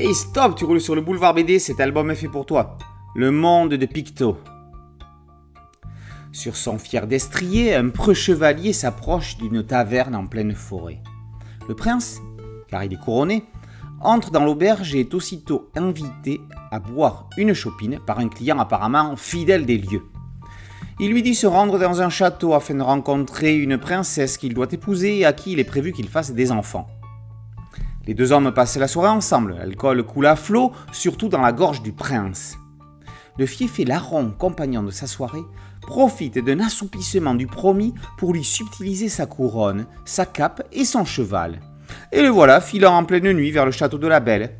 Hey stop, tu roules sur le boulevard BD, cet album est fait pour toi. Le monde de Picto. Sur son fier destrier, un preux chevalier s'approche d'une taverne en pleine forêt. Le prince, car il est couronné, entre dans l'auberge et est aussitôt invité à boire une chopine par un client apparemment fidèle des lieux. Il lui dit se rendre dans un château afin de rencontrer une princesse qu'il doit épouser et à qui il est prévu qu'il fasse des enfants. Les deux hommes passent la soirée ensemble. L'alcool coule à flot, surtout dans la gorge du prince. Le fief et larron, compagnon de sa soirée, profite d'un assoupissement du promis pour lui subtiliser sa couronne, sa cape et son cheval. Et le voilà filant en pleine nuit vers le château de la Belle.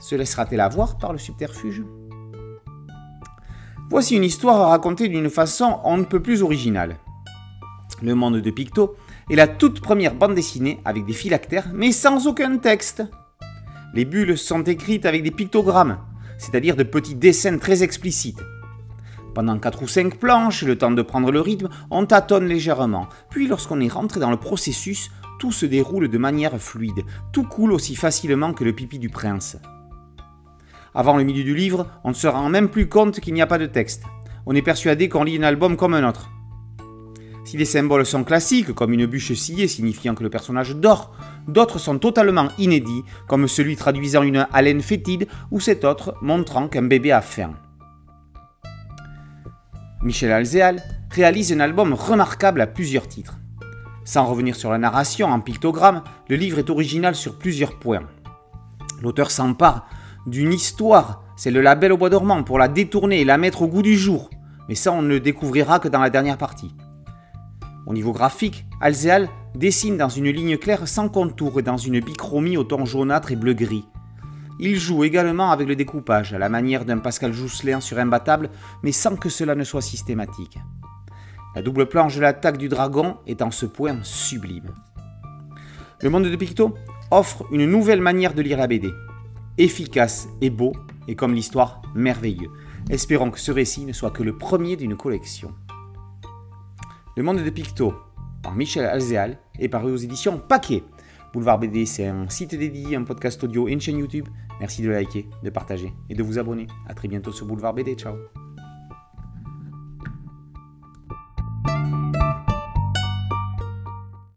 Se laissera-t-elle avoir par le subterfuge? Voici une histoire racontée d'une façon on ne peut plus originale. Le monde de Picto et la toute première bande dessinée avec des phylactères mais sans aucun texte. Les bulles sont écrites avec des pictogrammes, c'est-à-dire de petits dessins très explicites. Pendant 4 ou 5 planches, le temps de prendre le rythme, on tâtonne légèrement. Puis lorsqu'on est rentré dans le processus, tout se déroule de manière fluide, tout coule aussi facilement que le pipi du prince. Avant le milieu du livre, on ne se rend même plus compte qu'il n'y a pas de texte. On est persuadé qu'on lit un album comme un autre. Si les symboles sont classiques, comme une bûche sciée signifiant que le personnage dort, d'autres sont totalement inédits, comme celui traduisant une haleine fétide ou cet autre montrant qu'un bébé a faim. Michel Alzéal réalise un album remarquable à plusieurs titres. Sans revenir sur la narration en pictogramme, le livre est original sur plusieurs points. L'auteur s'empare d'une histoire, c'est le label au bois dormant, pour la détourner et la mettre au goût du jour. Mais ça, on ne le découvrira que dans la dernière partie. Au niveau graphique, Alzéal dessine dans une ligne claire sans contour et dans une bichromie au ton jaunâtre et bleu-gris. Il joue également avec le découpage, à la manière d'un Pascal Jousselin sur Imbattable, mais sans que cela ne soit systématique. La double planche de l'attaque du dragon est en ce point sublime. Le monde de Picto offre une nouvelle manière de lire la BD. Efficace et beau, et comme l'histoire, merveilleux. Espérons que ce récit ne soit que le premier d'une collection. Le monde de Picto, par Michel Alzéal, est paru aux éditions Paquet. Boulevard BD, c'est un site dédié, un podcast audio et une chaîne YouTube. Merci de liker, de partager et de vous abonner. A très bientôt sur Boulevard BD. Ciao